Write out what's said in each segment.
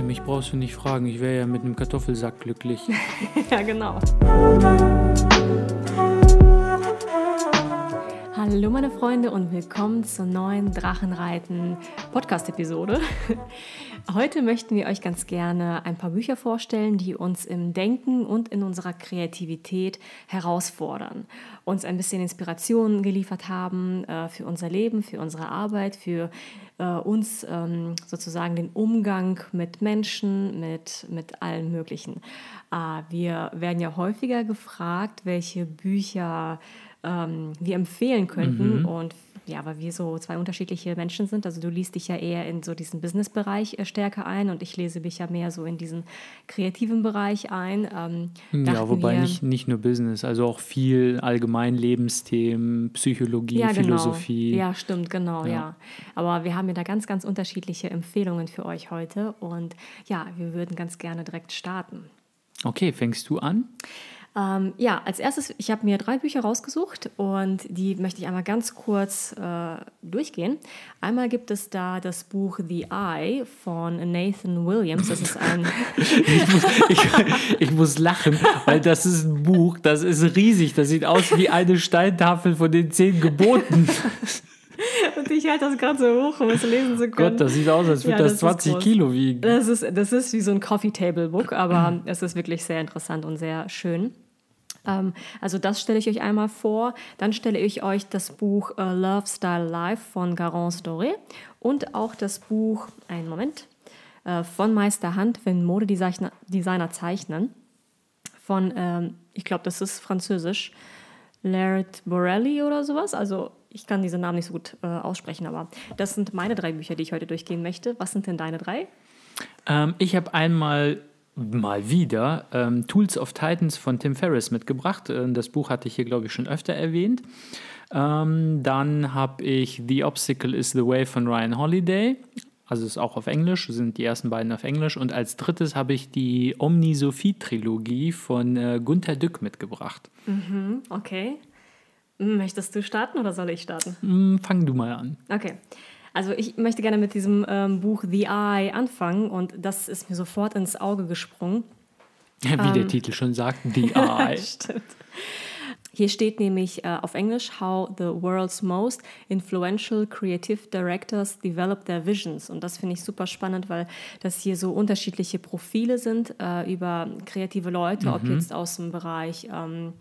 Mich brauchst du nicht fragen, ich wäre ja mit einem Kartoffelsack glücklich. ja, genau. Hallo meine Freunde und willkommen zur neuen Drachenreiten Podcast-Episode. Heute möchten wir euch ganz gerne ein paar Bücher vorstellen, die uns im Denken und in unserer Kreativität herausfordern, uns ein bisschen Inspiration geliefert haben äh, für unser Leben, für unsere Arbeit, für äh, uns ähm, sozusagen den Umgang mit Menschen, mit, mit allen möglichen. Äh, wir werden ja häufiger gefragt, welche Bücher ähm, wir empfehlen könnten. Mhm. Und ja, weil wir so zwei unterschiedliche Menschen sind. Also du liest dich ja eher in so diesen Business-Bereich äh, stärker ein und ich lese mich ja mehr so in diesen kreativen Bereich ein. Ähm, ja, wobei wir, nicht, nicht nur Business, also auch viel allgemein Lebensthemen, Psychologie, ja, genau. Philosophie. Ja, stimmt, genau, ja. ja. Aber wir haben ja da ganz, ganz unterschiedliche Empfehlungen für euch heute und ja, wir würden ganz gerne direkt starten. Okay, fängst du an? Ähm, ja, als erstes, ich habe mir drei Bücher rausgesucht und die möchte ich einmal ganz kurz äh, durchgehen. Einmal gibt es da das Buch The Eye von Nathan Williams. Das ist ein. ich, muss, ich, ich, muss lachen, weil das ist ein Buch, das ist riesig. Das sieht aus wie eine Steintafel von den zehn Geboten. Und ich halte das gerade so hoch, um es lesen zu können. Gott, das sieht aus, als würde ja, das, das 20 Kilo wiegen. Das ist, das ist wie so ein Coffee Table Book, aber es ist wirklich sehr interessant und sehr schön. Ähm, also das stelle ich euch einmal vor. Dann stelle ich euch das Buch äh, Love Style Life von Garance Doré und auch das Buch, einen Moment, äh, von Meister Hand, wenn Modedesigner Designer zeichnen, von, ähm, ich glaube, das ist französisch, Laird Borelli oder sowas. Also ich kann diese Namen nicht so gut äh, aussprechen, aber das sind meine drei Bücher, die ich heute durchgehen möchte. Was sind denn deine drei? Ähm, ich habe einmal mal wieder ähm, Tools of Titans von Tim Ferriss mitgebracht. Äh, das Buch hatte ich hier, glaube ich, schon öfter erwähnt. Ähm, dann habe ich The Obstacle is the Way von Ryan Holiday. Also ist auch auf Englisch, sind die ersten beiden auf Englisch. Und als drittes habe ich die Omni-Sophie-Trilogie von äh, Gunther Dück mitgebracht. Mhm, okay. Möchtest du starten oder soll ich starten? Mm, fang du mal an. Okay. Also ich möchte gerne mit diesem ähm, Buch The Eye anfangen und das ist mir sofort ins Auge gesprungen. Wie ähm, der Titel schon sagt, The Eye. Stimmt. Hier steht nämlich äh, auf Englisch How the world's most influential creative directors develop their visions. Und das finde ich super spannend, weil das hier so unterschiedliche Profile sind äh, über kreative Leute, mhm. ob jetzt aus dem Bereich ähm,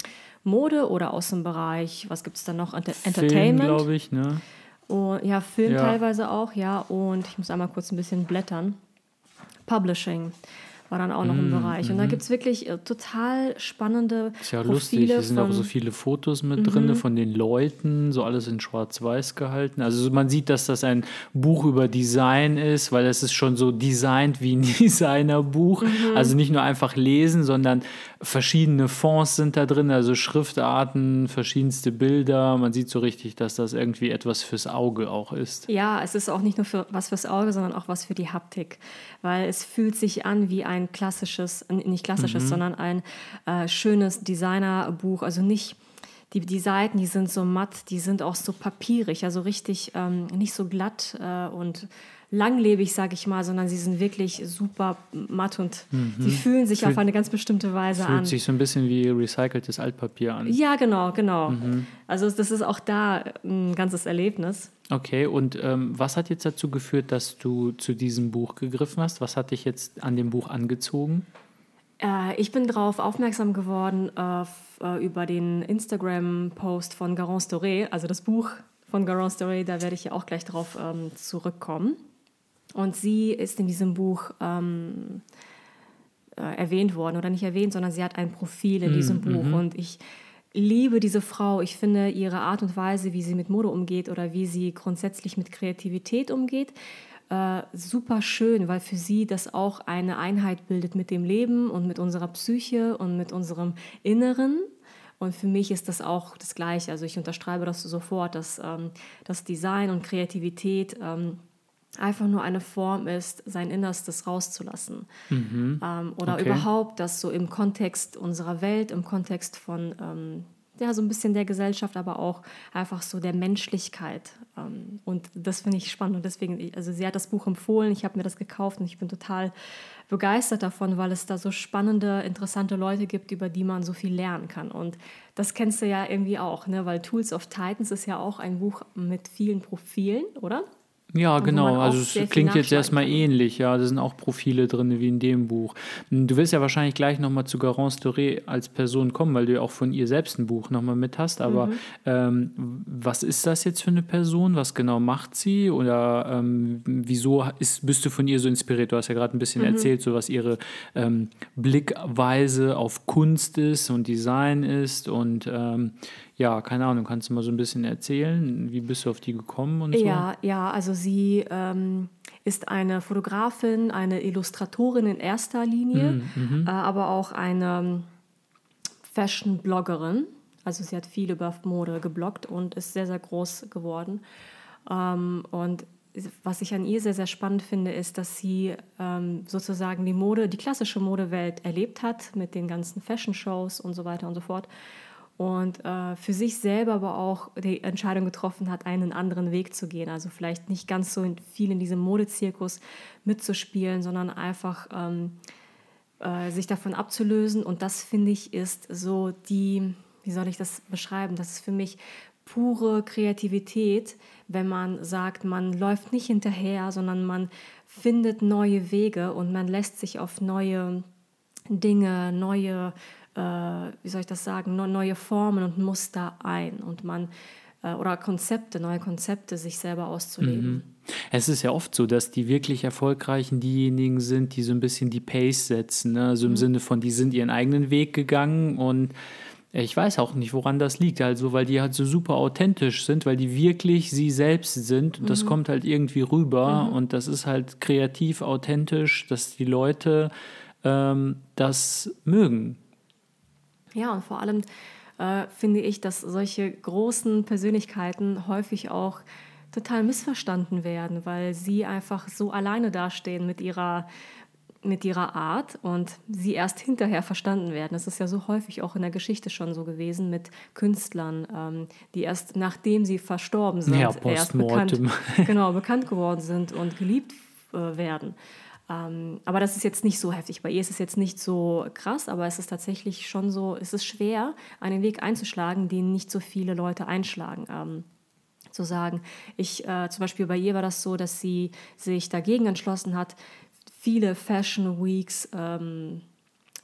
Mode oder aus dem Bereich, was gibt es da noch, Enter Film, Entertainment. glaube ich, ne? Und, ja, Film ja. teilweise auch, ja. Und ich muss einmal kurz ein bisschen blättern. Publishing war dann auch noch im mm, Bereich. Und da mhm. gibt es wirklich äh, total spannende Ist ja Profile lustig, hier sind auch so viele Fotos mit drin mhm. von den Leuten, so alles in schwarz-weiß gehalten. Also man sieht, dass das ein Buch über Design ist, weil es ist schon so designt wie ein Designerbuch. Mhm. Also nicht nur einfach lesen, sondern verschiedene Fonts sind da drin, also Schriftarten, verschiedenste Bilder. Man sieht so richtig, dass das irgendwie etwas fürs Auge auch ist. Ja, es ist auch nicht nur für was fürs Auge, sondern auch was für die Haptik, weil es fühlt sich an wie ein ein klassisches, nicht klassisches, mhm. sondern ein äh, schönes Designerbuch. Also nicht, die, die Seiten, die sind so matt, die sind auch so papierig, also richtig ähm, nicht so glatt äh, und langlebig, sage ich mal, sondern sie sind wirklich super matt und mhm. sie fühlen sich Fühl, auf eine ganz bestimmte Weise fühlt an. Fühlt sich so ein bisschen wie recyceltes Altpapier an. Ja, genau, genau. Mhm. Also das ist auch da ein ganzes Erlebnis. Okay, und ähm, was hat jetzt dazu geführt, dass du zu diesem Buch gegriffen hast? Was hat dich jetzt an dem Buch angezogen? Äh, ich bin darauf aufmerksam geworden äh, äh, über den Instagram-Post von Garance Doré, also das Buch von Garance Doré, da werde ich ja auch gleich darauf ähm, zurückkommen. Und sie ist in diesem Buch ähm, äh, erwähnt worden oder nicht erwähnt, sondern sie hat ein Profil in mm, diesem Buch. Mm Und ich liebe diese Frau. Ich finde ihre Art und Weise, wie sie mit Mode umgeht oder wie sie grundsätzlich mit Kreativität umgeht, äh, super schön, weil für sie das auch eine Einheit bildet mit dem Leben und mit unserer Psyche und mit unserem Inneren. Und für mich ist das auch das Gleiche. Also ich unterstreibe das sofort, dass ähm, das Design und Kreativität ähm, einfach nur eine Form ist, sein Innerstes rauszulassen. Mhm. Ähm, oder okay. überhaupt das so im Kontext unserer Welt, im Kontext von ähm, ja, so ein bisschen der Gesellschaft, aber auch einfach so der Menschlichkeit. Ähm, und das finde ich spannend und deswegen, also sie hat das Buch empfohlen, ich habe mir das gekauft und ich bin total begeistert davon, weil es da so spannende, interessante Leute gibt, über die man so viel lernen kann. Und das kennst du ja irgendwie auch, ne? weil Tools of Titans ist ja auch ein Buch mit vielen Profilen, oder? Ja, genau. Also es klingt jetzt erstmal kann. ähnlich. Ja, da sind auch Profile drin wie in dem Buch. Du wirst ja wahrscheinlich gleich nochmal zu Garance Doré als Person kommen, weil du ja auch von ihr selbst ein Buch nochmal mit hast. Aber mhm. ähm, was ist das jetzt für eine Person? Was genau macht sie? Oder ähm, wieso ist, bist du von ihr so inspiriert? Du hast ja gerade ein bisschen mhm. erzählt, so was ihre ähm, Blickweise auf Kunst ist und Design ist. Und ähm, ja, keine Ahnung, kannst du mal so ein bisschen erzählen? Wie bist du auf die gekommen und so? Ja, ja, also sie ähm, ist eine Fotografin, eine Illustratorin in erster Linie, mm, mhm. äh, aber auch eine Fashion-Bloggerin. Also sie hat viel über Mode gebloggt und ist sehr, sehr groß geworden. Ähm, und was ich an ihr sehr, sehr spannend finde, ist, dass sie ähm, sozusagen die Mode, die klassische Modewelt erlebt hat mit den ganzen Fashion-Shows und so weiter und so fort und äh, für sich selber aber auch die Entscheidung getroffen hat, einen anderen Weg zu gehen. Also vielleicht nicht ganz so viel in diesem Modezirkus mitzuspielen, sondern einfach ähm, äh, sich davon abzulösen. Und das finde ich ist so die, wie soll ich das beschreiben? Das ist für mich pure Kreativität, wenn man sagt, man läuft nicht hinterher, sondern man findet neue Wege und man lässt sich auf neue Dinge, neue äh, wie soll ich das sagen, neue Formen und Muster ein und man äh, oder Konzepte, neue Konzepte sich selber auszuleben. Mhm. Es ist ja oft so, dass die wirklich Erfolgreichen diejenigen sind, die so ein bisschen die Pace setzen. Ne? Also im mhm. Sinne von, die sind ihren eigenen Weg gegangen und ich weiß auch nicht, woran das liegt. Also, weil die halt so super authentisch sind, weil die wirklich sie selbst sind. Und das mhm. kommt halt irgendwie rüber. Mhm. Und das ist halt kreativ, authentisch, dass die Leute ähm, das mögen. Ja, und vor allem äh, finde ich, dass solche großen Persönlichkeiten häufig auch total missverstanden werden, weil sie einfach so alleine dastehen mit ihrer mit ihrer Art und sie erst hinterher verstanden werden. Das ist ja so häufig auch in der Geschichte schon so gewesen mit Künstlern, ähm, die erst nachdem sie verstorben sind, ja, erst bekannt, genau, bekannt geworden sind und geliebt äh, werden. Ähm, aber das ist jetzt nicht so heftig. Bei ihr ist es jetzt nicht so krass, aber es ist tatsächlich schon so, es ist schwer, einen Weg einzuschlagen, den nicht so viele Leute einschlagen. Ähm, zu sagen, ich, äh, zum Beispiel bei ihr war das so, dass sie sich dagegen entschlossen hat, viele Fashion Weeks ähm,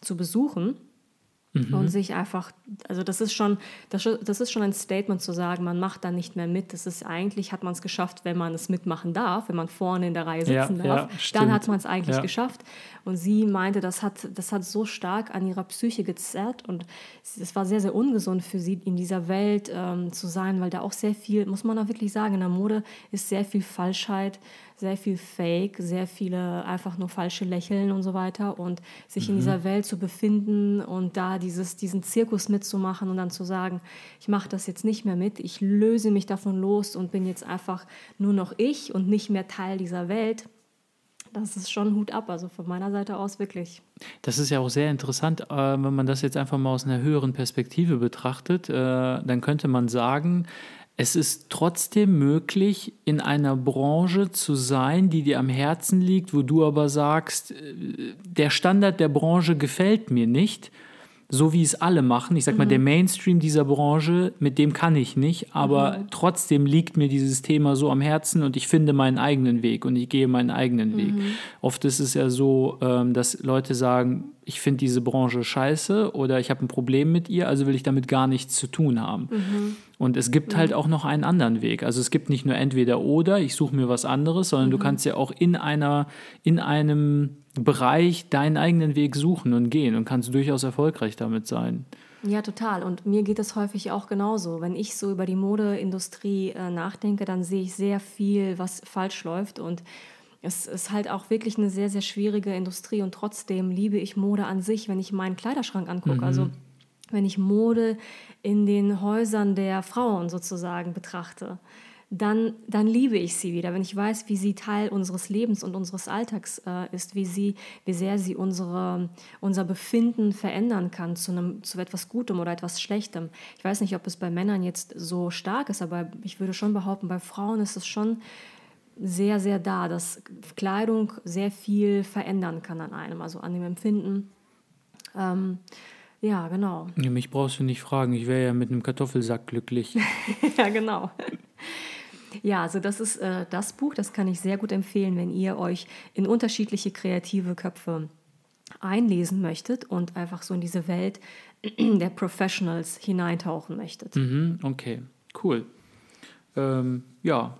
zu besuchen mhm. und sich einfach, also das ist schon, das, das ist schon ein Statement zu sagen, man macht da nicht mehr mit. Das ist eigentlich, hat man es geschafft, wenn man es mitmachen darf, wenn man vorne in der Reihe sitzen ja, darf, ja, dann hat man es eigentlich ja. geschafft. Und sie meinte, das hat, das hat so stark an ihrer Psyche gezerrt und es war sehr, sehr ungesund für sie, in dieser Welt ähm, zu sein, weil da auch sehr viel, muss man auch wirklich sagen, in der Mode ist sehr viel Falschheit, sehr viel Fake, sehr viele einfach nur falsche Lächeln und so weiter. Und sich mhm. in dieser Welt zu befinden und da dieses, diesen Zirkus mitzumachen und dann zu sagen, ich mache das jetzt nicht mehr mit, ich löse mich davon los und bin jetzt einfach nur noch ich und nicht mehr Teil dieser Welt. Das ist schon Hut ab, also von meiner Seite aus wirklich. Das ist ja auch sehr interessant, äh, wenn man das jetzt einfach mal aus einer höheren Perspektive betrachtet. Äh, dann könnte man sagen, es ist trotzdem möglich, in einer Branche zu sein, die dir am Herzen liegt, wo du aber sagst, äh, der Standard der Branche gefällt mir nicht, so wie es alle machen. Ich sag mhm. mal, der Mainstream dieser Branche, mit dem kann ich nicht, aber mhm. trotzdem liegt mir dieses Thema so am Herzen und ich finde meinen eigenen Weg und ich gehe meinen eigenen Weg. Mhm. Oft ist es ja so, ähm, dass Leute sagen, ich finde diese Branche scheiße oder ich habe ein Problem mit ihr, also will ich damit gar nichts zu tun haben. Mhm. Und es gibt halt auch noch einen anderen Weg. Also es gibt nicht nur entweder oder, ich suche mir was anderes, sondern du mhm. kannst ja auch in einer, in einem Bereich deinen eigenen Weg suchen und gehen und kannst durchaus erfolgreich damit sein. Ja, total. Und mir geht es häufig auch genauso. Wenn ich so über die Modeindustrie äh, nachdenke, dann sehe ich sehr viel, was falsch läuft und es ist halt auch wirklich eine sehr, sehr schwierige Industrie und trotzdem liebe ich Mode an sich, wenn ich meinen Kleiderschrank angucke. Mhm. Also wenn ich Mode in den Häusern der Frauen sozusagen betrachte, dann, dann liebe ich sie wieder. Wenn ich weiß, wie sie Teil unseres Lebens und unseres Alltags äh, ist, wie, sie, wie sehr sie unsere, unser Befinden verändern kann zu, einem, zu etwas Gutem oder etwas Schlechtem. Ich weiß nicht, ob es bei Männern jetzt so stark ist, aber ich würde schon behaupten, bei Frauen ist es schon sehr, sehr da, dass Kleidung sehr viel verändern kann an einem, also an dem Empfinden. Ähm, ja, genau. Ja, mich brauchst du nicht fragen, ich wäre ja mit einem Kartoffelsack glücklich. ja, genau. Ja, also das ist äh, das Buch, das kann ich sehr gut empfehlen, wenn ihr euch in unterschiedliche kreative Köpfe einlesen möchtet und einfach so in diese Welt der Professionals hineintauchen möchtet. Mhm, okay, cool. Ähm, ja,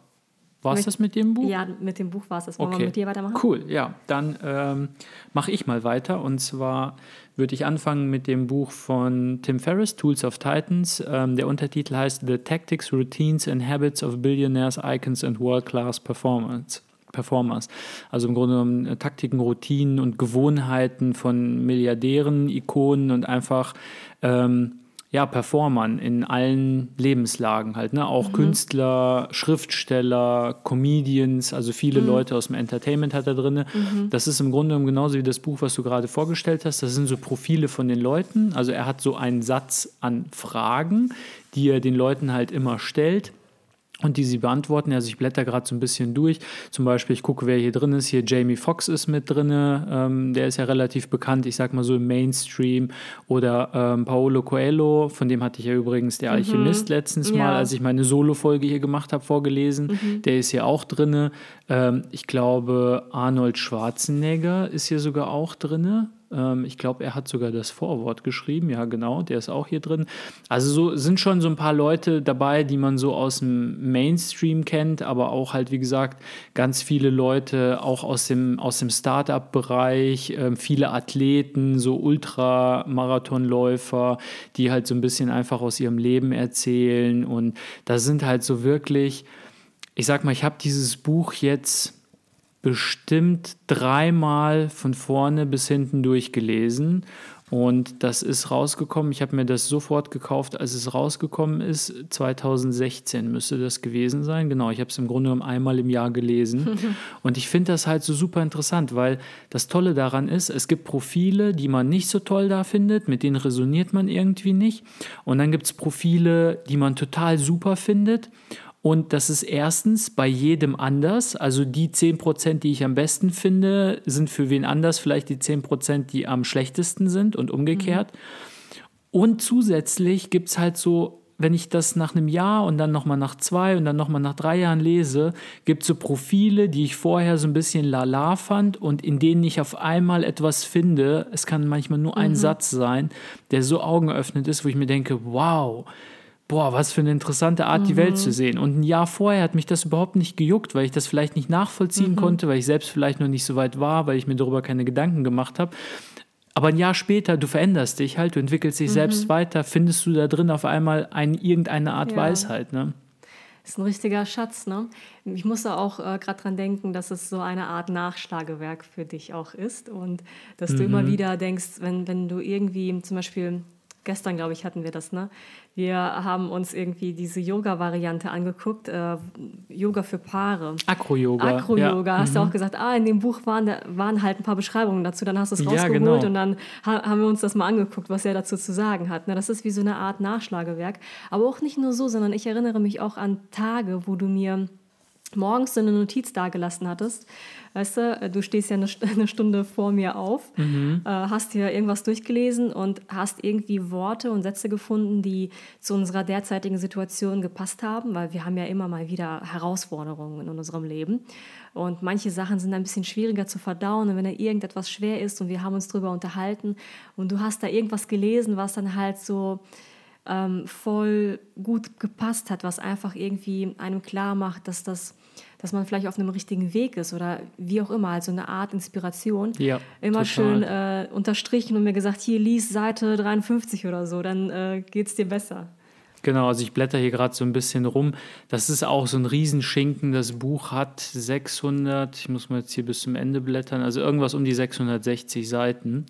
war es das mit dem Buch? Ja, mit dem Buch war es das. Wollen okay. wir mit dir weitermachen? Cool, ja. Dann ähm, mache ich mal weiter. Und zwar würde ich anfangen mit dem Buch von Tim Ferriss, Tools of Titans. Ähm, der Untertitel heißt The Tactics, Routines and Habits of Billionaires, Icons and World-Class Performance. Performers. Also im Grunde genommen äh, Taktiken, Routinen und Gewohnheiten von Milliardären, Ikonen und einfach ähm, ja, Performern in allen Lebenslagen halt, ne? Auch mhm. Künstler, Schriftsteller, Comedians, also viele mhm. Leute aus dem Entertainment hat er drin. Mhm. Das ist im Grunde genommen genauso wie das Buch, was du gerade vorgestellt hast. Das sind so Profile von den Leuten. Also er hat so einen Satz an Fragen, die er den Leuten halt immer stellt und die sie beantworten. Also ich blätter gerade so ein bisschen durch. Zum Beispiel, ich gucke, wer hier drin ist. Hier Jamie Foxx ist mit drin. Ähm, der ist ja relativ bekannt, ich sag mal so im Mainstream. Oder ähm, Paolo Coelho, von dem hatte ich ja übrigens der mhm. Alchemist mhm. letztens ja. mal, als ich meine Solo-Folge hier gemacht habe, vorgelesen. Mhm. Der ist hier auch drin. Ähm, ich glaube, Arnold Schwarzenegger ist hier sogar auch drin. Ähm, ich glaube, er hat sogar das Vorwort geschrieben. Ja, genau, der ist auch hier drin. Also so sind schon so ein paar Leute dabei, die man so aus dem Mainstream kennt, aber auch halt, wie gesagt, ganz viele Leute auch aus dem, aus dem Startup-Bereich, äh, viele Athleten, so Ultramarathonläufer, die halt so ein bisschen einfach aus ihrem Leben erzählen. Und da sind halt so wirklich, ich sag mal, ich habe dieses Buch jetzt bestimmt dreimal von vorne bis hinten durchgelesen. Und das ist rausgekommen. Ich habe mir das sofort gekauft, als es rausgekommen ist. 2016 müsste das gewesen sein. Genau, ich habe es im Grunde genommen einmal im Jahr gelesen. Und ich finde das halt so super interessant, weil das Tolle daran ist, es gibt Profile, die man nicht so toll da findet, mit denen resoniert man irgendwie nicht. Und dann gibt es Profile, die man total super findet. Und das ist erstens bei jedem anders. Also die 10%, die ich am besten finde, sind für wen anders vielleicht die 10%, die am schlechtesten sind und umgekehrt. Mhm. Und zusätzlich gibt es halt so, wenn ich das nach einem Jahr und dann nochmal nach zwei und dann nochmal nach drei Jahren lese, gibt es so Profile, die ich vorher so ein bisschen lala fand und in denen ich auf einmal etwas finde. Es kann manchmal nur ein mhm. Satz sein, der so augenöffnend ist, wo ich mir denke, wow, boah, was für eine interessante Art, mhm. die Welt zu mhm. sehen. Und ein Jahr vorher hat mich das überhaupt nicht gejuckt, weil ich das vielleicht nicht nachvollziehen mhm. konnte, weil ich selbst vielleicht noch nicht so weit war, weil ich mir darüber keine Gedanken gemacht habe. Aber ein Jahr später, du veränderst dich halt, du entwickelst dich mhm. selbst weiter, findest du da drin auf einmal ein, irgendeine Art ja. Weisheit. Ne? Das ist ein richtiger Schatz, ne? Ich musste auch äh, gerade dran denken, dass es so eine Art Nachschlagewerk für dich auch ist und dass du immer mhm. wieder denkst, wenn, wenn du irgendwie zum Beispiel gestern, glaube ich, hatten wir das, ne? Wir haben uns irgendwie diese Yoga-Variante angeguckt, äh, Yoga für Paare. Akro-Yoga. Akro-Yoga, ja. hast mhm. du auch gesagt, ah, in dem Buch waren, waren halt ein paar Beschreibungen dazu, dann hast du es rausgeholt ja, genau. und dann ha haben wir uns das mal angeguckt, was er dazu zu sagen hat. Ne? Das ist wie so eine Art Nachschlagewerk. Aber auch nicht nur so, sondern ich erinnere mich auch an Tage, wo du mir morgens so eine Notiz dagelassen hattest. Weißt du, äh, du stehst ja eine, eine Stunde vor mir auf, mhm. äh, hast dir irgendwas durchgelesen und hast irgendwie Worte und Sätze gefunden, die zu unserer derzeitigen Situation gepasst haben, weil wir haben ja immer mal wieder Herausforderungen in unserem Leben. Und manche Sachen sind ein bisschen schwieriger zu verdauen. Und wenn da irgendetwas schwer ist und wir haben uns darüber unterhalten und du hast da irgendwas gelesen, was dann halt so ähm, voll gut gepasst hat, was einfach irgendwie einem klar macht, dass das dass man vielleicht auf einem richtigen Weg ist oder wie auch immer, also eine Art Inspiration. Ja, immer total. schön äh, unterstrichen und mir gesagt, hier lies Seite 53 oder so, dann äh, geht es dir besser. Genau, also ich blätter hier gerade so ein bisschen rum. Das ist auch so ein Riesenschinken. Das Buch hat 600, ich muss mal jetzt hier bis zum Ende blättern, also irgendwas um die 660 Seiten.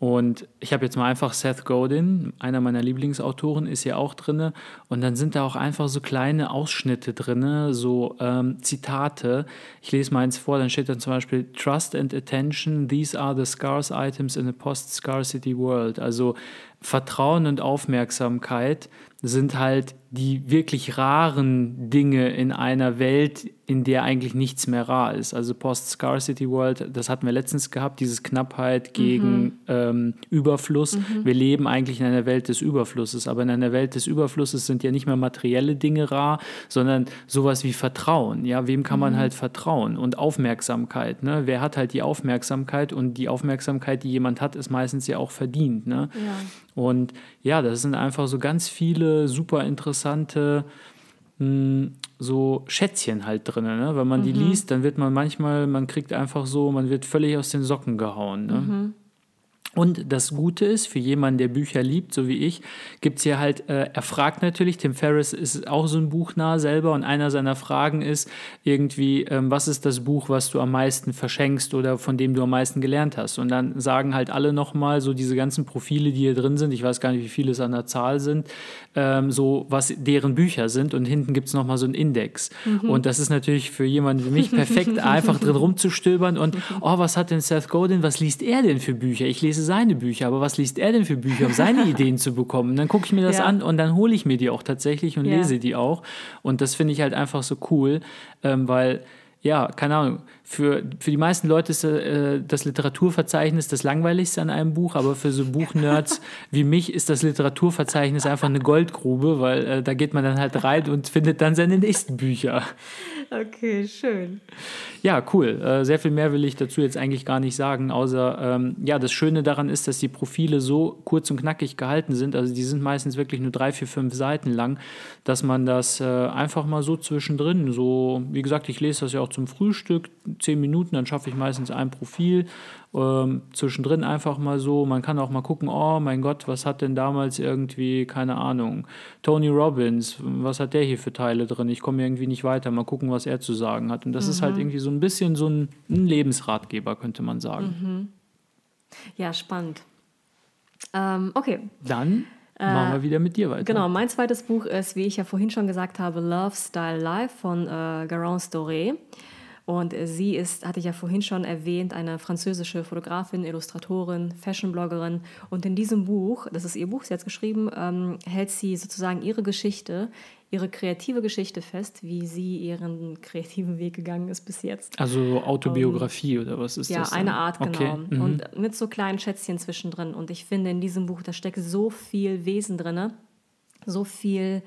Und ich habe jetzt mal einfach Seth Godin, einer meiner Lieblingsautoren, ist hier auch drin. Und dann sind da auch einfach so kleine Ausschnitte drin, so ähm, Zitate. Ich lese mal eins vor, dann steht dann zum Beispiel Trust and Attention, these are the scarce items in a post-scarcity world. Also Vertrauen und Aufmerksamkeit sind halt die wirklich raren Dinge in einer Welt, in der eigentlich nichts mehr rar ist. Also Post-Scarcity World, das hatten wir letztens gehabt, dieses Knappheit gegen mhm. ähm, Überfluss. Mhm. Wir leben eigentlich in einer Welt des Überflusses, aber in einer Welt des Überflusses sind ja nicht mehr materielle Dinge rar, sondern sowas wie Vertrauen. Ja, wem kann man mhm. halt vertrauen? Und Aufmerksamkeit. Ne? Wer hat halt die Aufmerksamkeit? Und die Aufmerksamkeit, die jemand hat, ist meistens ja auch verdient. Ne? Ja. Und ja, das sind einfach so ganz viele super interessante mh, hm, so Schätzchen halt drin. Ne? Wenn man mhm. die liest, dann wird man manchmal, man kriegt einfach so, man wird völlig aus den Socken gehauen. Ne? Mhm. Und das Gute ist, für jemanden, der Bücher liebt, so wie ich, gibt es hier halt, äh, er fragt natürlich, Tim Ferriss ist auch so ein Buchnah selber und einer seiner Fragen ist irgendwie, ähm, was ist das Buch, was du am meisten verschenkst oder von dem du am meisten gelernt hast? Und dann sagen halt alle nochmal so diese ganzen Profile, die hier drin sind, ich weiß gar nicht, wie viele es an der Zahl sind, ähm, so was deren Bücher sind und hinten gibt es nochmal so einen Index. Mhm. Und das ist natürlich für jemanden wie mich perfekt, einfach drin rumzustöbern und, oh, was hat denn Seth Godin, was liest er denn für Bücher? Ich lese lese seine Bücher, aber was liest er denn für Bücher, um seine Ideen zu bekommen? Und dann gucke ich mir das ja. an und dann hole ich mir die auch tatsächlich und ja. lese die auch. Und das finde ich halt einfach so cool, ähm, weil ja, keine Ahnung, für, für die meisten Leute ist äh, das Literaturverzeichnis das langweiligste an einem Buch, aber für so Buchnerds wie mich ist das Literaturverzeichnis einfach eine Goldgrube, weil äh, da geht man dann halt rein und findet dann seine nächsten Bücher. Okay, schön. Ja, cool. Äh, sehr viel mehr will ich dazu jetzt eigentlich gar nicht sagen, außer, ähm, ja, das Schöne daran ist, dass die Profile so kurz und knackig gehalten sind. Also die sind meistens wirklich nur drei, vier, fünf Seiten lang, dass man das äh, einfach mal so zwischendrin, so, wie gesagt, ich lese das ja auch zum Frühstück, zehn Minuten, dann schaffe ich meistens ein Profil ähm, zwischendrin einfach mal so. Man kann auch mal gucken, oh mein Gott, was hat denn damals irgendwie, keine Ahnung, Tony Robbins, was hat der hier für Teile drin? Ich komme irgendwie nicht weiter. Mal gucken, was er zu sagen hat. Und das mhm. ist halt mhm. irgendwie so ein bisschen so ein, ein Lebensratgeber, könnte man sagen. Mhm. Ja, spannend. Ähm, okay. Dann machen wir äh, wieder mit dir weiter. Genau, mein zweites Buch ist, wie ich ja vorhin schon gesagt habe, Love Style Life von äh, Garance Doré. Und sie ist, hatte ich ja vorhin schon erwähnt, eine französische Fotografin, Illustratorin, Fashionbloggerin. Und in diesem Buch, das ist ihr Buch, sie hat es geschrieben, ähm, hält sie sozusagen ihre Geschichte, ihre kreative Geschichte fest, wie sie ihren kreativen Weg gegangen ist bis jetzt. Also Autobiografie um, oder was ist ja, das? Ja, eine Art, genau. Okay. Mhm. Und mit so kleinen Schätzchen zwischendrin. Und ich finde, in diesem Buch, da steckt so viel Wesen drin, so viel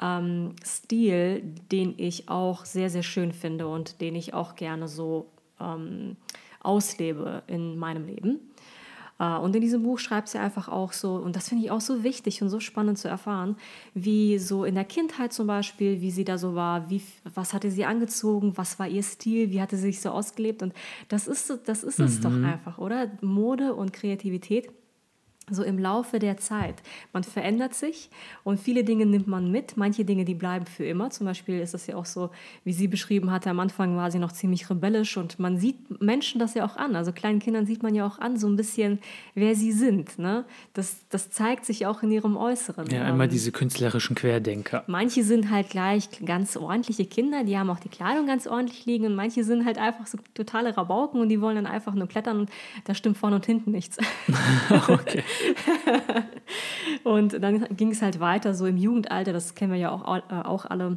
ähm, Stil, den ich auch sehr, sehr schön finde und den ich auch gerne so ähm, auslebe in meinem Leben. Äh, und in diesem Buch schreibt sie einfach auch so, und das finde ich auch so wichtig und so spannend zu erfahren, wie so in der Kindheit zum Beispiel, wie sie da so war, wie, was hatte sie angezogen, was war ihr Stil, wie hatte sie sich so ausgelebt. Und das ist, das ist es mhm. doch einfach, oder? Mode und Kreativität so im Laufe der Zeit. Man verändert sich und viele Dinge nimmt man mit. Manche Dinge, die bleiben für immer. Zum Beispiel ist es ja auch so, wie sie beschrieben hatte, am Anfang war sie noch ziemlich rebellisch und man sieht Menschen das ja auch an. Also kleinen Kindern sieht man ja auch an, so ein bisschen, wer sie sind. Ne? Das, das zeigt sich auch in ihrem Äußeren. Ja, immer ähm, diese künstlerischen Querdenker. Manche sind halt gleich ganz ordentliche Kinder, die haben auch die Kleidung ganz ordentlich liegen und manche sind halt einfach so totale Rabauken und die wollen dann einfach nur klettern und da stimmt vorne und hinten nichts. okay. und dann ging es halt weiter, so im Jugendalter, das kennen wir ja auch, äh, auch alle,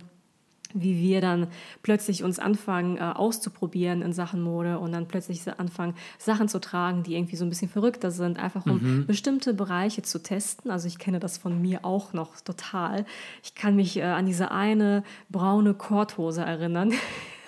wie wir dann plötzlich uns anfangen äh, auszuprobieren in Sachen Mode und dann plötzlich anfangen, Sachen zu tragen, die irgendwie so ein bisschen verrückter sind, einfach um mhm. bestimmte Bereiche zu testen. Also ich kenne das von mir auch noch total. Ich kann mich äh, an diese eine braune Korthose erinnern.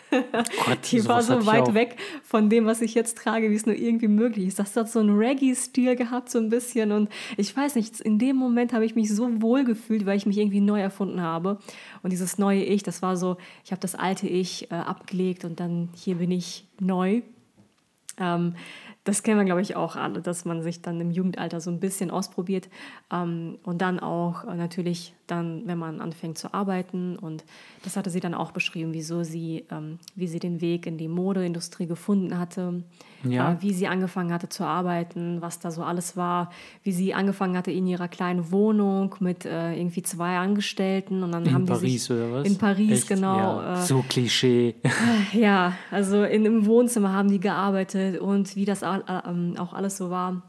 Gott, die war so weit weg von dem, was ich jetzt trage, wie es nur irgendwie möglich ist. Das hat so einen Reggae-Stil gehabt, so ein bisschen. Und ich weiß nicht, in dem Moment habe ich mich so wohl gefühlt, weil ich mich irgendwie neu erfunden habe. Und dieses neue Ich, das war so, ich habe das alte Ich äh, abgelegt und dann hier bin ich neu. Ähm, das kennen wir, glaube ich, auch alle, dass man sich dann im Jugendalter so ein bisschen ausprobiert ähm, und dann auch äh, natürlich dann, wenn man anfängt zu arbeiten und das hatte sie dann auch beschrieben, wieso sie, ähm, wie sie den Weg in die Modeindustrie gefunden hatte, ja. äh, wie sie angefangen hatte zu arbeiten, was da so alles war, wie sie angefangen hatte in ihrer kleinen Wohnung mit äh, irgendwie zwei Angestellten und dann in haben Paris die sich, oder was? in Paris Echt? genau Ja. äh, so Klischee. ja, also in, im Wohnzimmer haben die gearbeitet und wie das all- ähm, auch alles so war.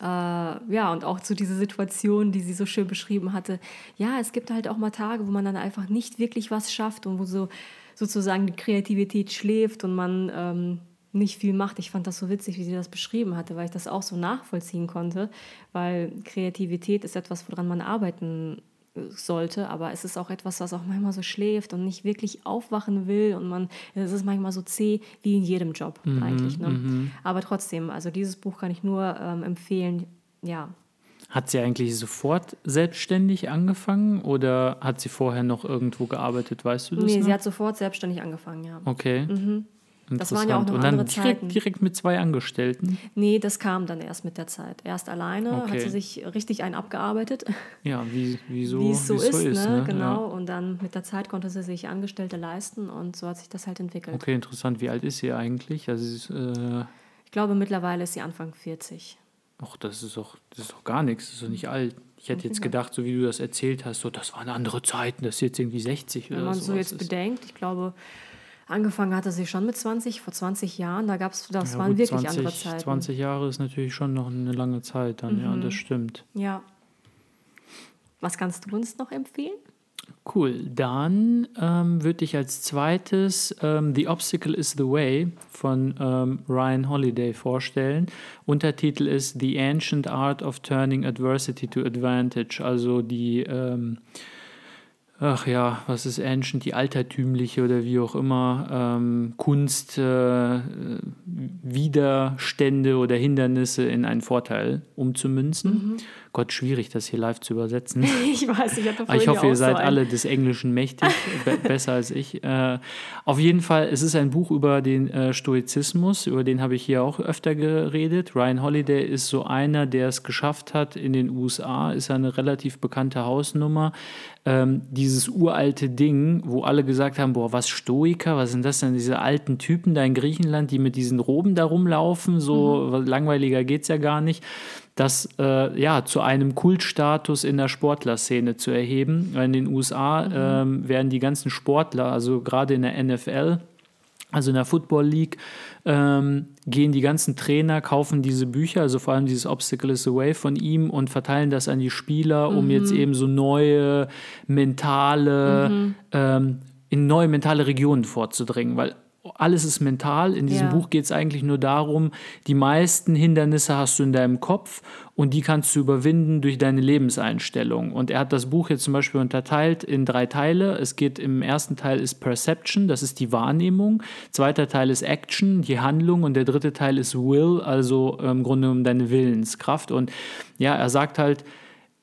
Äh, ja, und auch zu dieser Situation, die sie so schön beschrieben hatte. Ja, es gibt halt auch mal Tage, wo man dann einfach nicht wirklich was schafft und wo so sozusagen die Kreativität schläft und man ähm, nicht viel macht. Ich fand das so witzig, wie sie das beschrieben hatte, weil ich das auch so nachvollziehen konnte, weil Kreativität ist etwas, woran man arbeiten sollte, aber es ist auch etwas, was auch manchmal so schläft und nicht wirklich aufwachen will und man, es ist manchmal so zäh wie in jedem Job eigentlich. Ne? Aber trotzdem, also dieses Buch kann ich nur ähm, empfehlen, ja. Hat sie eigentlich sofort selbstständig angefangen oder hat sie vorher noch irgendwo gearbeitet? Weißt du das? Nee, noch? sie hat sofort selbstständig angefangen, ja. okay. Das waren ja auch noch Und dann andere direkt, Zeiten. direkt mit zwei Angestellten. Nee, das kam dann erst mit der Zeit. Erst alleine Okay. hat sie sich richtig einen abgearbeitet, Ja, wie, wie so, wie es so wie ist, ne? genau. Ja. Und dann mit der Zeit konnte sie sich Angestellte leisten und so hat sich das halt entwickelt. Okay, interessant. Wie alt ist sie eigentlich? Also, sie ist, äh, Ich glaube, mittlerweile ist sie Anfang 40. ach, das ist doch, das ist doch gar nichts. Das ist doch nicht alt. Ich hätte jetzt gedacht, so wie du das erzählt hast, so, das waren andere Zeiten. Das ist jetzt irgendwie 60 Wenn oder man so. so jetzt bedenkt, ich glaube, angefangen hatte sie schon mit 20, vor 20 Jahren, da gab's, das Ja, waren gut, wirklich 20, andere Zeiten. Mhm. 20 Jahre ist natürlich schon noch eine lange Zeit dann, ja, das stimmt. Ja. Was kannst du uns noch empfehlen? Cool. Dann ähm, würde ich als zweites ähm, The Obstacle is the Way von ähm, Ryan Holiday vorstellen. Untertitel ist The Ancient Art of Turning Adversity to Advantage, also die, ähm, ach ja, was ist Ancient, die altertümliche oder wie auch immer, ähm, Kunst, äh, Widerstände oder Hindernisse in einen Vorteil umzumünzen. Gott, schwierig, das hier live zu übersetzen. Ich weiß, ich hatte ich hoffe, ihr seid so alle des Englischen mächtig, be besser als ich. Äh, auf jeden Fall, es ist ein Buch über den äh, Stoizismus, über den habe ich hier auch öfter geredet. Ryan Holiday ist so einer, der es geschafft hat in den USA, ist eine relativ bekannte Hausnummer. Ähm, dieses uralte Ding, wo alle gesagt haben, boah, was Stoiker, was sind das denn, diese alten Typen da in Griechenland, die mit diesen Roben da rumlaufen, so langweiliger geht's ja gar nicht das äh, ja, zu einem Kultstatus in der Sportlerszene zu erheben. In den USA ähm, werden die ganzen Sportler, also gerade in der NFL, also in der Football League, ähm, gehen die ganzen Trainer, kaufen diese Bücher, also vor allem dieses Obstacle is the Way von ihm und verteilen das an die Spieler, um jetzt eben so neue mentale, ähm, in neue mentale Regionen vorzudringen, weil alles ist mental. In diesem Ja. Buch geht es eigentlich nur darum, die meisten Hindernisse hast du in deinem Kopf und die kannst du überwinden durch deine Lebenseinstellung. Und er hat das Buch jetzt zum Beispiel unterteilt in drei Teile. Es geht im ersten Teil ist Perception, das ist die Wahrnehmung. Zweiter Teil ist Action, die Handlung. Und der dritte Teil ist Will, also im Grunde um deine Willenskraft. Und ja, er sagt halt,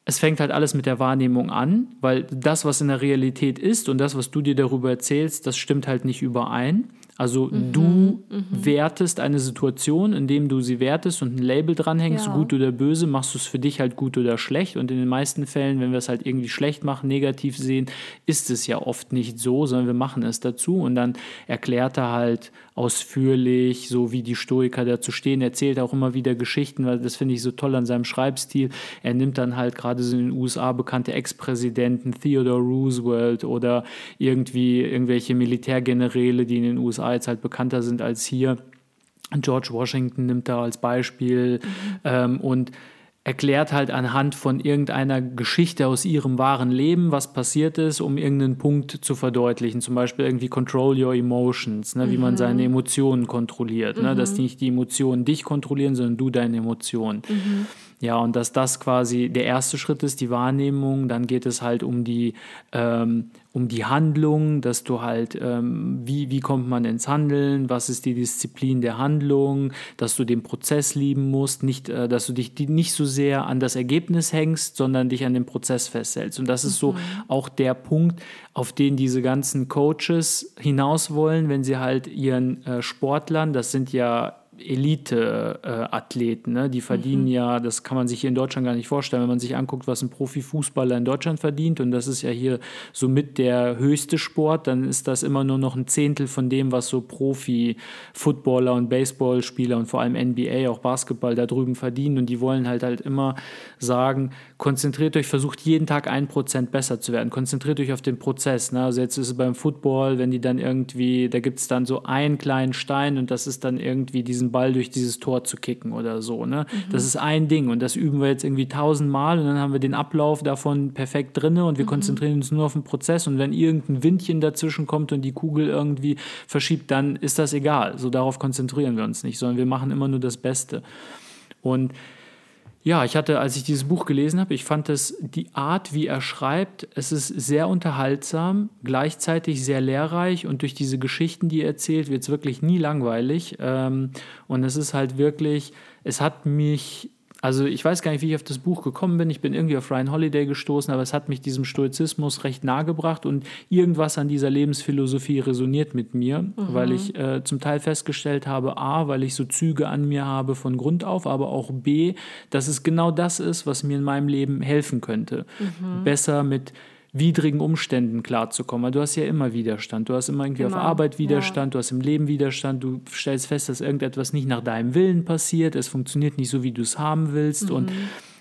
es fängt halt alles mit der Wahrnehmung an, weil das, was in der Realität ist und das, was du dir darüber erzählst, das stimmt halt nicht überein. Also du wertest eine Situation, indem du sie wertest und ein Label dranhängst, Ja. gut oder böse, machst du es für dich halt gut oder schlecht. Und in den meisten Fällen, wenn wir es halt irgendwie schlecht machen, negativ sehen, ist es ja oft nicht so, sondern wir machen es dazu. Und dann erklärt er halt ausführlich, so wie die Stoiker dazu stehen, erzählt auch immer wieder Geschichten, weil das finde ich so toll an seinem Schreibstil. Er nimmt dann halt gerade so in den USA bekannte Ex-Präsidenten, Theodore Roosevelt oder irgendwie irgendwelche Militärgeneräle, die in den USA jetzt halt bekannter sind als hier. George Washington nimmt da als Beispiel ähm, und erklärt halt anhand von irgendeiner Geschichte aus ihrem wahren Leben, was passiert ist, um irgendeinen Punkt zu verdeutlichen. Zum Beispiel irgendwie Control Your Emotions, ne, wie man seine Emotionen kontrolliert. Ne, dass nicht die Emotionen dich kontrollieren, sondern du deine Emotionen. Ja, und dass das quasi der erste Schritt ist, die Wahrnehmung. Dann geht es halt um die, ähm, um die Handlung, dass du halt, ähm, wie, wie kommt man ins Handeln, was ist die Disziplin der Handlung, dass du den Prozess lieben musst, nicht, äh, dass du dich nicht so sehr an das Ergebnis hängst, sondern dich an den Prozess festhältst. Und das ist so auch der Punkt, auf den diese ganzen Coaches hinaus wollen, wenn sie halt ihren äh, Sportlern, das sind ja Elite-Athleten. Ne? Die verdienen mhm. ja, das kann man sich hier in Deutschland gar nicht vorstellen, wenn man sich anguckt, was ein Profifußballer in Deutschland verdient. Und das ist ja hier somit der höchste Sport. Dann ist das immer nur noch ein Zehntel von dem, was so Profi-Footballer und Baseballspieler und vor allem NBA, auch Basketball da drüben verdienen. Und die wollen halt halt immer sagen, konzentriert euch, versucht jeden Tag ein Prozent besser zu werden. Konzentriert euch auf den Prozess. Ne? Also jetzt ist es beim Football, wenn die dann irgendwie, da gibt es dann so einen kleinen Stein und das ist dann irgendwie diesen Ball durch dieses Tor zu kicken oder so. Ne? Mhm. Das ist ein Ding und das üben wir jetzt irgendwie tausendmal und dann haben wir den Ablauf davon perfekt drin und wir mhm. konzentrieren uns nur auf den Prozess und wenn irgendein Windchen dazwischen kommt und die Kugel irgendwie verschiebt, dann ist das egal. So darauf konzentrieren wir uns nicht, sondern wir machen immer nur das Beste. Und ja, ich hatte, als ich dieses Buch gelesen habe, ich fand es, die Art, wie er schreibt, es ist sehr unterhaltsam, gleichzeitig sehr lehrreich und durch diese Geschichten, die er erzählt, wird es wirklich nie langweilig. Ähm, und es ist halt wirklich, es hat mich also ich weiß gar nicht, wie ich auf das Buch gekommen bin. Ich bin irgendwie auf Ryan Holiday gestoßen, aber es hat mich diesem Stoizismus recht nahe gebracht und irgendwas an dieser Lebensphilosophie resoniert mit mir, mhm. weil ich äh, zum Teil festgestellt habe, a, weil ich so Züge an mir habe von Grund auf, aber auch b, dass es genau das ist, was mir in meinem Leben helfen könnte. Mhm. Besser mit widrigen Umständen klarzukommen. Weil du hast ja immer Widerstand. Du hast immer irgendwie immer. auf Arbeit Widerstand, ja. du hast im Leben Widerstand, du stellst fest, dass irgendetwas nicht nach deinem Willen passiert, es funktioniert nicht so, wie du es haben willst. Mhm. Und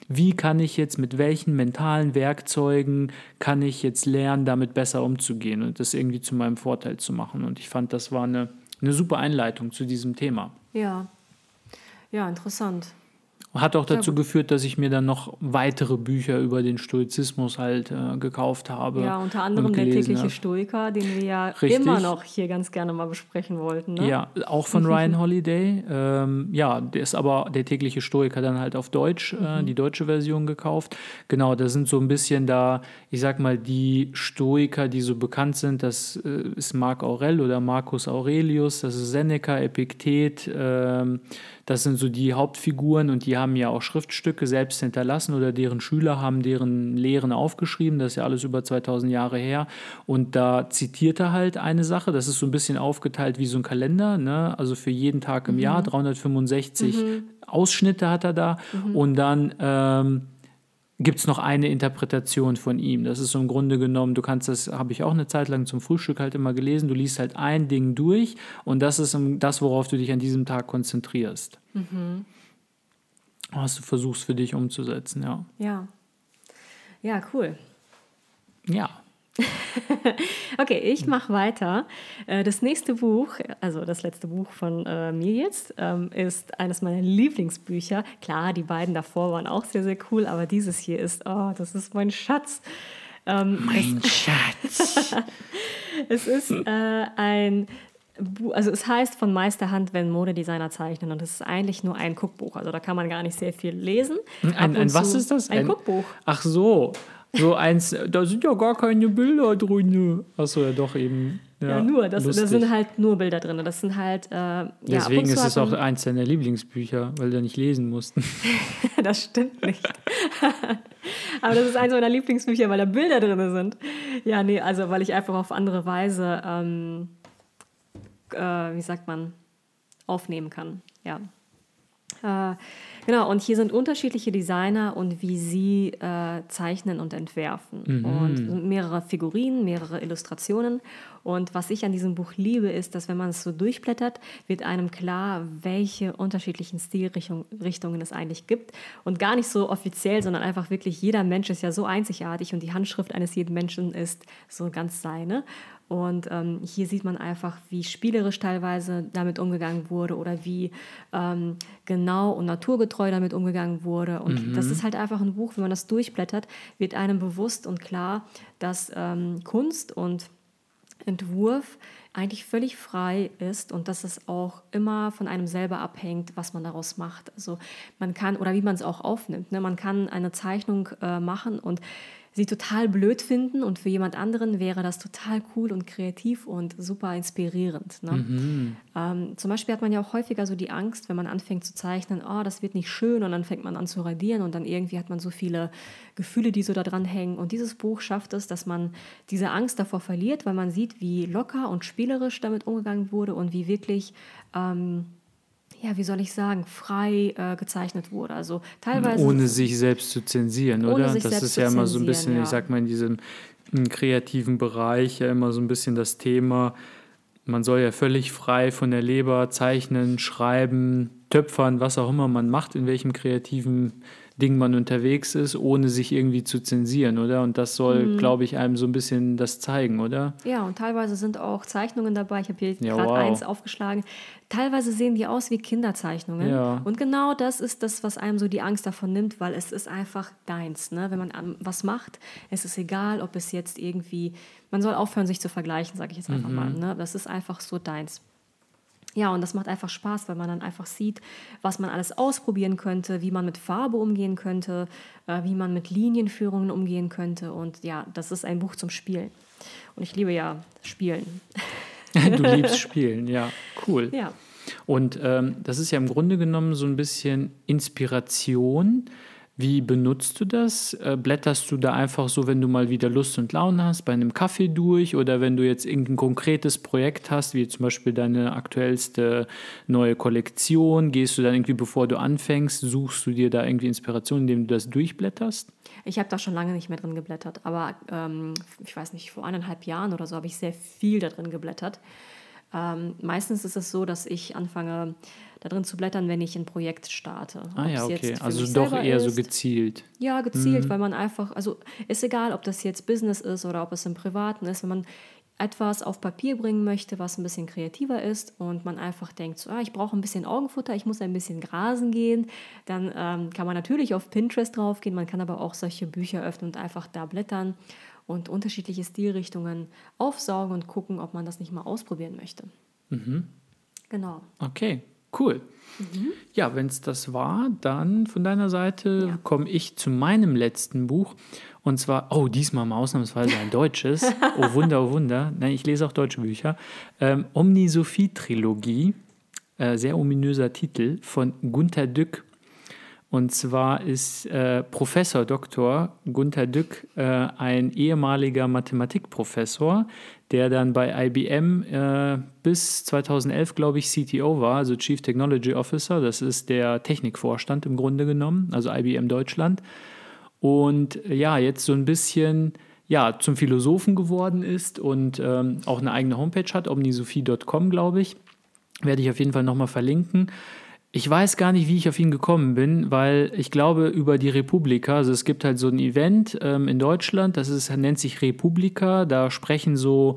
wie kann ich jetzt mit welchen mentalen Werkzeugen kann ich jetzt lernen, damit besser umzugehen und das irgendwie zu meinem Vorteil zu machen. Und ich fand, das war eine, eine super Einleitung zu diesem Thema. Ja, ja, interessant. Hat auch dazu geführt, dass ich mir dann noch weitere Bücher über den Stoizismus halt äh, gekauft habe. Ja, unter anderem der tägliche habe. Stoiker, den wir ja Richtig. immer noch hier ganz gerne mal besprechen wollten. Ne? Ja, auch von Ryan Holiday. Ähm, ja, der ist aber der tägliche Stoiker dann halt auf Deutsch, äh, mhm. die deutsche Version gekauft. Genau, da sind so ein bisschen da, ich sag mal, die Stoiker, die so bekannt sind. Das äh, ist Marc Aurel oder Marcus Aurelius, das ist Seneca, Epiktet. Ähm, das sind so die Hauptfiguren und die haben ja auch Schriftstücke selbst hinterlassen oder deren Schüler haben deren Lehren aufgeschrieben. Das ist ja alles über 2000 Jahre her. Und da zitiert er halt eine Sache. Das ist so ein bisschen aufgeteilt wie so ein Kalender. Ne? Also für jeden Tag im mhm. Jahr 365 mhm. Ausschnitte hat er da. Mhm. Und dann ähm, gibt es noch eine Interpretation von ihm. Das ist so im Grunde genommen, du kannst das, habe ich auch eine Zeit lang zum Frühstück halt immer gelesen, du liest halt ein Ding durch und das ist das, worauf du dich an diesem Tag konzentrierst. Mhm. Was du versuchst für dich umzusetzen, ja. Ja. Ja, cool. Ja. okay, ich mache weiter. Äh, das nächste Buch, also das letzte Buch von äh, mir jetzt, ähm, ist eines meiner Lieblingsbücher. Klar, die beiden davor waren auch sehr, sehr cool, aber dieses hier ist, oh, das ist mein Schatz. Ähm, mein es, Schatz. es ist äh, ein also es heißt von Meisterhand, wenn Modedesigner zeichnen und es ist eigentlich nur ein Cookbuch. Also da kann man gar nicht sehr viel lesen. Ein, ein was ist das? Ein, ein Cookbuch. Ach so. So eins, da sind ja gar keine Bilder drin. Achso, ja doch eben. Ja, ja nur, das, das, sind halt nur Bilder drin. Das sind halt. Äh, Deswegen ja, ist es auch eins deiner Lieblingsbücher, weil wir nicht lesen mussten. das stimmt nicht. Aber das ist eins meiner Lieblingsbücher, weil da Bilder drin sind. Ja, nee, also weil ich einfach auf andere Weise, ähm, äh, wie sagt man, aufnehmen kann. Ja. Äh, genau, und hier sind unterschiedliche Designer und wie sie äh, zeichnen und entwerfen. Mhm. Und mehrere Figurinen, mehrere Illustrationen. Und was ich an diesem Buch liebe, ist, dass wenn man es so durchblättert, wird einem klar, welche unterschiedlichen Stilrichtungen es eigentlich gibt. Und gar nicht so offiziell, sondern einfach wirklich, jeder Mensch ist ja so einzigartig und die Handschrift eines jeden Menschen ist so ganz seine. Und ähm, hier sieht man einfach, wie spielerisch teilweise damit umgegangen wurde oder wie ähm, genau und naturgetreu damit umgegangen wurde. Und mhm. das ist halt einfach ein Buch, wenn man das durchblättert, wird einem bewusst und klar, dass ähm, Kunst und Entwurf eigentlich völlig frei ist und dass es auch immer von einem selber abhängt, was man daraus macht. Also man kann, oder wie man es auch aufnimmt, ne? man kann eine Zeichnung äh, machen und sie total blöd finden und für jemand anderen wäre das total cool und kreativ und super inspirierend. Ne? Mhm. Ähm, zum Beispiel hat man ja auch häufiger so die Angst, wenn man anfängt zu zeichnen, oh, das wird nicht schön und dann fängt man an zu radieren und dann irgendwie hat man so viele Gefühle, die so da dran hängen. Und dieses Buch schafft es, dass man diese Angst davor verliert, weil man sieht, wie locker und spielerisch damit umgegangen wurde und wie wirklich... Ähm, ja, wie soll ich sagen, frei äh, gezeichnet wurde. Also teilweise. Ohne sich selbst zu zensieren, oder? das ist ja immer so ein bisschen, zensieren, ich ja. sag mal, in diesem kreativen Bereich ja immer so ein bisschen das Thema, man soll ja völlig frei von der Leber zeichnen, schreiben, töpfern, was auch immer man macht, in welchem kreativen Ding man unterwegs ist, ohne sich irgendwie zu zensieren, oder? Und das soll, Mhm. glaube ich, einem so ein bisschen das zeigen, oder? Ja, und teilweise sind auch Zeichnungen dabei. Ich habe hier Ja, gerade wow. eins aufgeschlagen. Teilweise sehen die aus wie Kinderzeichnungen. Ja. Und genau das ist das, was einem so die Angst davon nimmt, weil es ist einfach deins. Ne? Wenn man an- was macht, es ist egal, ob es jetzt irgendwie, man soll aufhören, sich zu vergleichen, sage ich jetzt einfach mal. Ne? Das ist einfach so deins. Ja, und das macht einfach Spaß, weil man dann einfach sieht, was man alles ausprobieren könnte, wie man mit Farbe umgehen könnte, äh, wie man mit Linienführungen umgehen könnte. Und ja, das ist ein Buch zum Spielen. Und ich liebe ja Spielen. Du liebst Spielen, ja, cool. Ja. Und ähm, das ist ja im Grunde genommen so ein bisschen Inspiration. Wie benutzt du das? Äh, blätterst du da einfach so, wenn du mal wieder Lust und Laune hast, bei einem Kaffee durch oder wenn du jetzt irgendein konkretes Projekt hast, wie zum Beispiel deine aktuellste neue Kollektion, gehst du dann irgendwie, bevor du anfängst, suchst du dir da irgendwie Inspiration, indem du das durchblätterst? Ich habe da schon lange nicht mehr drin geblättert, aber ähm, ich weiß nicht, vor eineinhalb Jahren oder so habe ich sehr viel da drin geblättert. Ähm, meistens ist es so, dass ich anfange, da drin zu blättern, wenn ich ein Projekt starte. Ah ja, okay. Also doch eher so ist. gezielt. Ja, gezielt, Mhm. weil man einfach, also ist egal, ob das jetzt Business ist oder ob es im Privaten ist, wenn man etwas auf Papier bringen möchte, was ein bisschen kreativer ist und man einfach denkt, so, ah, ich brauche ein bisschen Augenfutter, ich muss ein bisschen grasen gehen, dann ähm, kann man natürlich auf Pinterest draufgehen, man kann aber auch solche Bücher öffnen und einfach da blättern und unterschiedliche Stilrichtungen aufsaugen und gucken, ob man das nicht mal ausprobieren möchte. Genau. Okay, cool. Ja, wenn es das war, dann von deiner Seite Ja. komme ich zu meinem letzten Buch. Und zwar, oh, diesmal mal ausnahmsweise ein deutsches. Oh Wunder, oh Wunder. Nein, ich lese auch deutsche Bücher. Ähm, Omni-Sophie-Trilogie, äh, sehr ominöser Titel von Gunther Dück. Und zwar ist äh, Professor Dr. Gunther Dück äh, ein ehemaliger Mathematikprofessor, der dann bei IBM äh, bis 2011, glaube ich, CTO war, also Chief Technology Officer. Das ist der Technikvorstand im Grunde genommen, also IBM Deutschland. Und äh, ja, jetzt so ein bisschen ja, zum Philosophen geworden ist und ähm, auch eine eigene Homepage hat, omnisophie.com, glaube ich. Werde ich auf jeden Fall nochmal verlinken. Ich weiß gar nicht, wie ich auf ihn gekommen bin, weil ich glaube über die Republika, also es gibt halt so ein Event ähm, in Deutschland, das ist, nennt sich Republika, da sprechen so,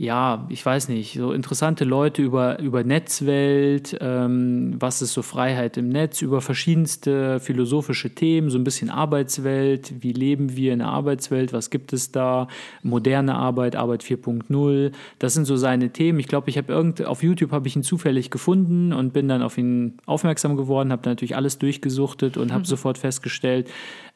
ja, ich weiß nicht, so interessante Leute über, über Netzwelt, ähm, was ist so Freiheit im Netz, über verschiedenste philosophische Themen, so ein bisschen Arbeitswelt, wie leben wir in der Arbeitswelt, was gibt es da, moderne Arbeit, Arbeit 4.0, das sind so seine Themen. Ich glaube, ich habe irgend auf YouTube habe ich ihn zufällig gefunden und bin dann auf ihn aufmerksam geworden, habe natürlich alles durchgesuchtet und habe sofort festgestellt,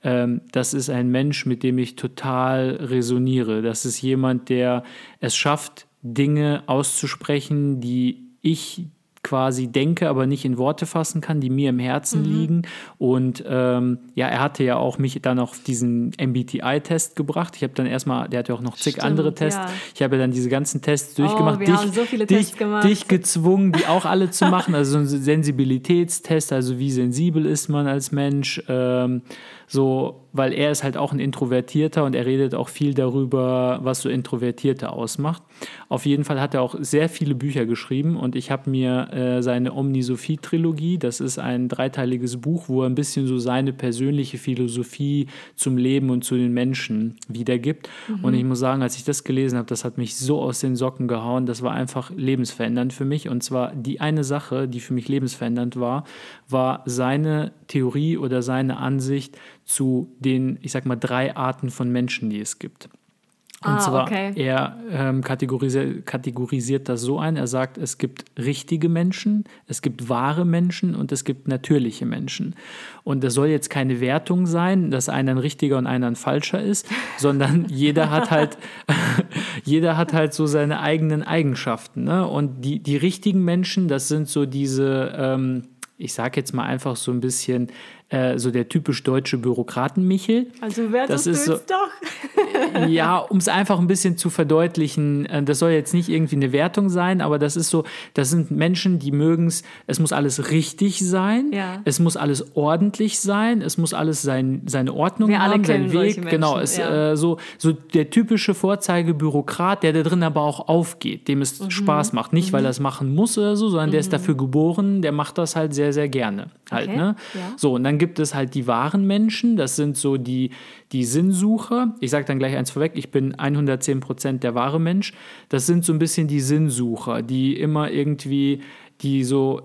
ähm, das ist ein Mensch, mit dem ich total resoniere. Das ist jemand, der es schafft, Dinge auszusprechen, die ich quasi denke, aber nicht in Worte fassen kann, die mir im Herzen liegen. Und ähm, ja, er hatte ja auch mich dann auf diesen MBTI-Test gebracht. Ich habe dann erstmal, der hatte auch noch zig Stimmt, andere Tests. ja. Ich habe ja dann diese ganzen Tests durchgemacht. wir haben so viele dich, Tests gemacht. dich gezwungen, die auch alle zu machen. Also so ein Sensibilitätstest, also wie sensibel ist man als Mensch. Ähm, so, weil er ist halt auch ein Introvertierter und er redet auch viel darüber, was so Introvertierte ausmacht. Auf jeden Fall hat er auch sehr viele Bücher geschrieben und ich habe mir äh, seine Omnisophie-Trilogie, das ist ein dreiteiliges Buch, wo er ein bisschen so seine persönliche Philosophie zum Leben und zu den Menschen wiedergibt. Und ich muss sagen, als ich das gelesen habe, das hat mich so aus den Socken gehauen. Das war einfach lebensverändernd für mich. Und zwar die eine Sache, die für mich lebensverändernd war, war seine Theorie oder seine Ansicht zu den, ich sag mal, drei Arten von Menschen, die es gibt. Und Ah, zwar, okay. er ähm, kategorisiert, kategorisiert das so ein, er sagt, es gibt richtige Menschen, es gibt wahre Menschen und es gibt natürliche Menschen. Und das soll jetzt keine Wertung sein, dass einer ein richtiger und einer ein falscher ist, sondern jeder hat halt, jeder hat halt so seine eigenen Eigenschaften. Ne? Und die, die richtigen Menschen, das sind so diese, ähm, ich sage jetzt mal einfach so ein bisschen äh, so der typisch deutsche Bürokraten-Michel. Also wer das ist so, doch. ja, um es einfach ein bisschen zu verdeutlichen, äh, das soll jetzt nicht irgendwie eine Wertung sein, aber das ist so, das sind Menschen, die mögen es, es muss alles richtig sein, ja. es muss alles ordentlich sein, es muss alles sein, seine Ordnung Wir haben, seinen Weg. Genau, ist ja. äh, so, so der typische Vorzeigebürokrat, der da drin aber auch aufgeht, dem es mhm. Spaß macht. Nicht, mhm. weil er es machen muss oder so, sondern mhm. der ist mhm. dafür geboren, der macht das halt sehr, sehr gerne. Halt, okay. ne? Ja. So, und dann gibt es halt die wahren Menschen, das sind so die, die Sinnsucher. Ich sage dann gleich eins vorweg, ich bin 110 Prozent der wahre Mensch. Das sind so ein bisschen die Sinnsucher, die immer irgendwie die so,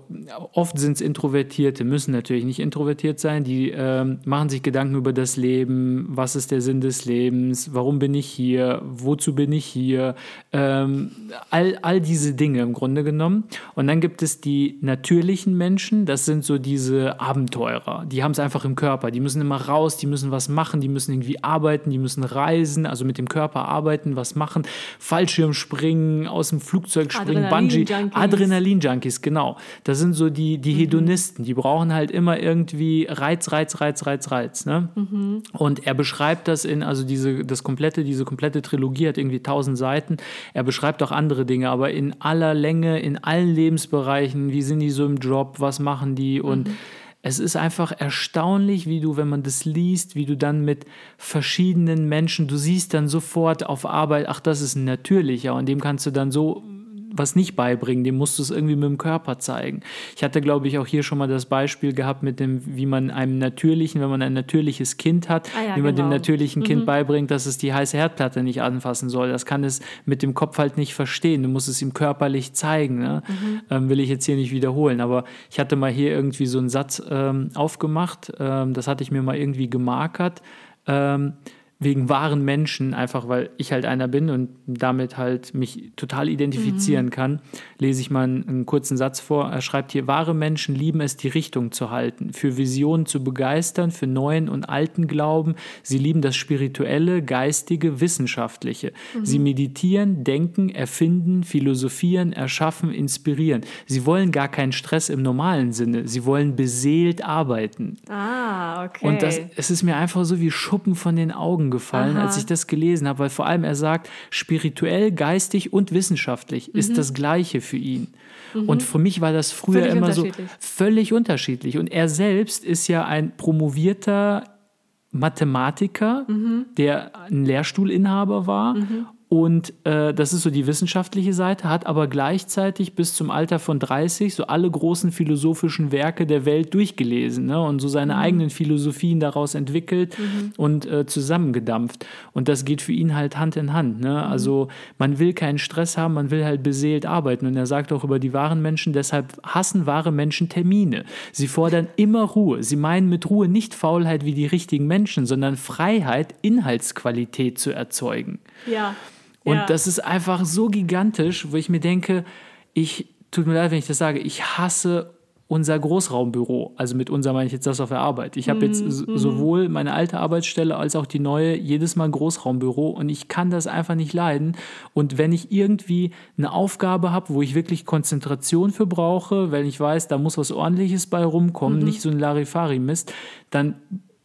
oft sind es Introvertierte, müssen natürlich nicht introvertiert sein, die ähm, machen sich Gedanken über das Leben, was ist der Sinn des Lebens, warum bin ich hier, wozu bin ich hier, ähm, all, all diese Dinge im Grunde genommen. Und dann gibt es die natürlichen Menschen, das sind so diese Abenteurer, die haben es einfach im Körper, die müssen immer raus, die müssen was machen, die müssen irgendwie arbeiten, die müssen reisen, also mit dem Körper arbeiten, was machen, Fallschirm springen, aus dem Flugzeug springen, Adrenalin Bungee, Adrenalin-Junkies, genau. Das sind so die, die mhm. Hedonisten, die brauchen halt immer irgendwie Reiz, Reiz, Reiz, Reiz, Reiz. Ne? Mhm. Und er beschreibt das in, also diese, das komplette, diese komplette Trilogie hat irgendwie tausend Seiten. Er beschreibt auch andere Dinge, aber in aller Länge, in allen Lebensbereichen, wie sind die so im Job, was machen die und mhm es ist einfach erstaunlich, wie du, wenn man das liest, wie du dann mit verschiedenen Menschen, du siehst dann sofort auf Arbeit, ach, das ist ein natürlicher und dem kannst du dann so was nicht beibringen, dem musst du es irgendwie mit dem Körper zeigen. Ich hatte, glaube ich, auch hier schon mal das Beispiel gehabt mit dem, wie man einem natürlichen, wenn man ein natürliches Kind hat, ah ja, wie man genau. dem natürlichen Kind mhm. beibringt, dass es die heiße Herdplatte nicht anfassen soll. Das kann es mit dem Kopf halt nicht verstehen. Du musst es ihm körperlich zeigen. Ne? Mhm. Ähm, will ich jetzt hier nicht wiederholen. Aber ich hatte mal hier irgendwie so einen Satz ähm, aufgemacht. Ähm, das hatte ich mir mal irgendwie gemarkert. Wegen wahren Menschen, einfach weil ich halt einer bin und damit halt mich total identifizieren mhm. kann, lese ich mal einen, einen, kurzen Satz vor. Er schreibt hier, wahre Menschen lieben es, die Richtung zu halten, für Visionen zu begeistern, für neuen und alten Glauben. Sie lieben das Spirituelle, Geistige, Wissenschaftliche. Mhm. Sie meditieren, denken, erfinden, philosophieren, erschaffen, inspirieren. Sie wollen gar keinen Stress im normalen Sinne. Sie wollen beseelt arbeiten. Ah, okay. Und das, es ist mir einfach so wie Schuppen von den Augen gefallen, Aha. als ich das gelesen habe, weil vor allem er sagt, spirituell, geistig und wissenschaftlich mhm. ist das Gleiche für ihn. Mhm. Und für mich war das früher völlig immer so völlig unterschiedlich. Und er selbst ist ja ein promovierter Mathematiker, mhm. der ein Lehrstuhlinhaber war mhm. Und äh, das ist so die wissenschaftliche Seite, hat aber gleichzeitig bis zum Alter von 30 so alle großen philosophischen Werke der Welt durchgelesen ne? und so seine mhm. eigenen Philosophien daraus entwickelt mhm. und äh, zusammengedampft. Und das geht für ihn halt Hand in Hand. Ne? Mhm. Also man will keinen Stress haben, man will halt beseelt arbeiten. Und er sagt auch über die wahren Menschen, deshalb hassen wahre Menschen Termine. Sie fordern immer Ruhe. Sie meinen mit Ruhe nicht Faulheit wie die richtigen Menschen, sondern Freiheit, Inhaltsqualität zu erzeugen. Ja. Und ja. das ist einfach so gigantisch, wo ich mir denke, ich, tut mir leid, wenn ich das sage, ich hasse unser Großraumbüro. Also mit unser meine ich jetzt das auf der Arbeit. Ich habe jetzt mhm. sowohl meine alte Arbeitsstelle als auch die neue jedes Mal Großraumbüro und ich kann das einfach nicht leiden. Und wenn ich irgendwie eine Aufgabe habe, wo ich wirklich Konzentration für brauche, wenn ich weiß, da muss was Ordentliches bei rumkommen, mhm. nicht so ein Larifari-Mist, dann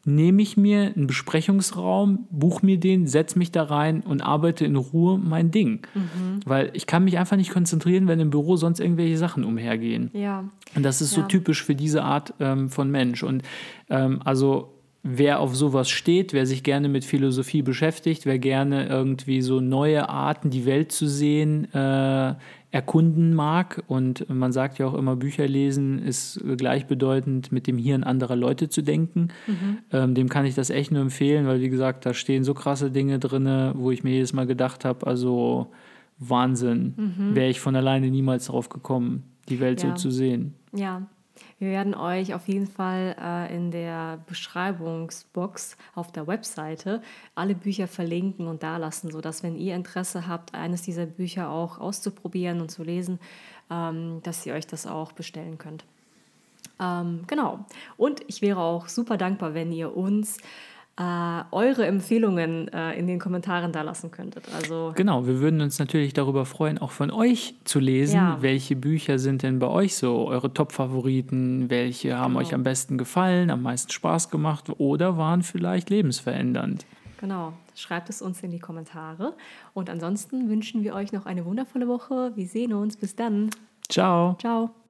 nehme ich mir einen Besprechungsraum, buche mir den, setze mich da rein und arbeite in Ruhe mein Ding. Mhm. Weil ich kann mich einfach nicht konzentrieren, wenn im Büro sonst irgendwelche Sachen umhergehen. Ja. Und das ist ja. so typisch für diese Art ähm, von Mensch. Und ähm, also wer auf sowas steht, wer sich gerne mit Philosophie beschäftigt, wer gerne irgendwie so neue Arten, die Welt zu sehen, äh, erkunden mag. Und man sagt ja auch immer, Bücher lesen ist gleichbedeutend mit dem Hirn anderer Leute zu denken. Mhm. Ähm, dem kann ich das echt nur empfehlen, weil wie gesagt, da stehen so krasse Dinge drin, wo ich mir jedes Mal gedacht habe, also Wahnsinn, mhm. wäre ich von alleine niemals darauf gekommen, die Welt ja. so zu sehen. Ja, wir werden euch auf jeden Fall äh, in der Beschreibungsbox auf der Webseite alle Bücher verlinken und da lassen, sodass, wenn ihr Interesse habt, eines dieser Bücher auch auszuprobieren und zu lesen, ähm, dass ihr euch das auch bestellen könnt. Ähm, genau. Und ich wäre auch super dankbar, wenn ihr uns äh, eure Empfehlungen äh, in den Kommentaren da lassen könntet. Also Genau, wir würden uns natürlich darüber freuen, auch von euch zu lesen. Ja. Welche Bücher sind denn bei euch so eure Top-Favoriten? Welche haben Genau. euch am besten gefallen, am meisten Spaß gemacht oder waren vielleicht lebensverändernd? genau, schreibt es uns in die Kommentare. Und ansonsten wünschen wir euch noch eine wundervolle Woche. Wir sehen uns. Bis dann. Ciao! Ciao.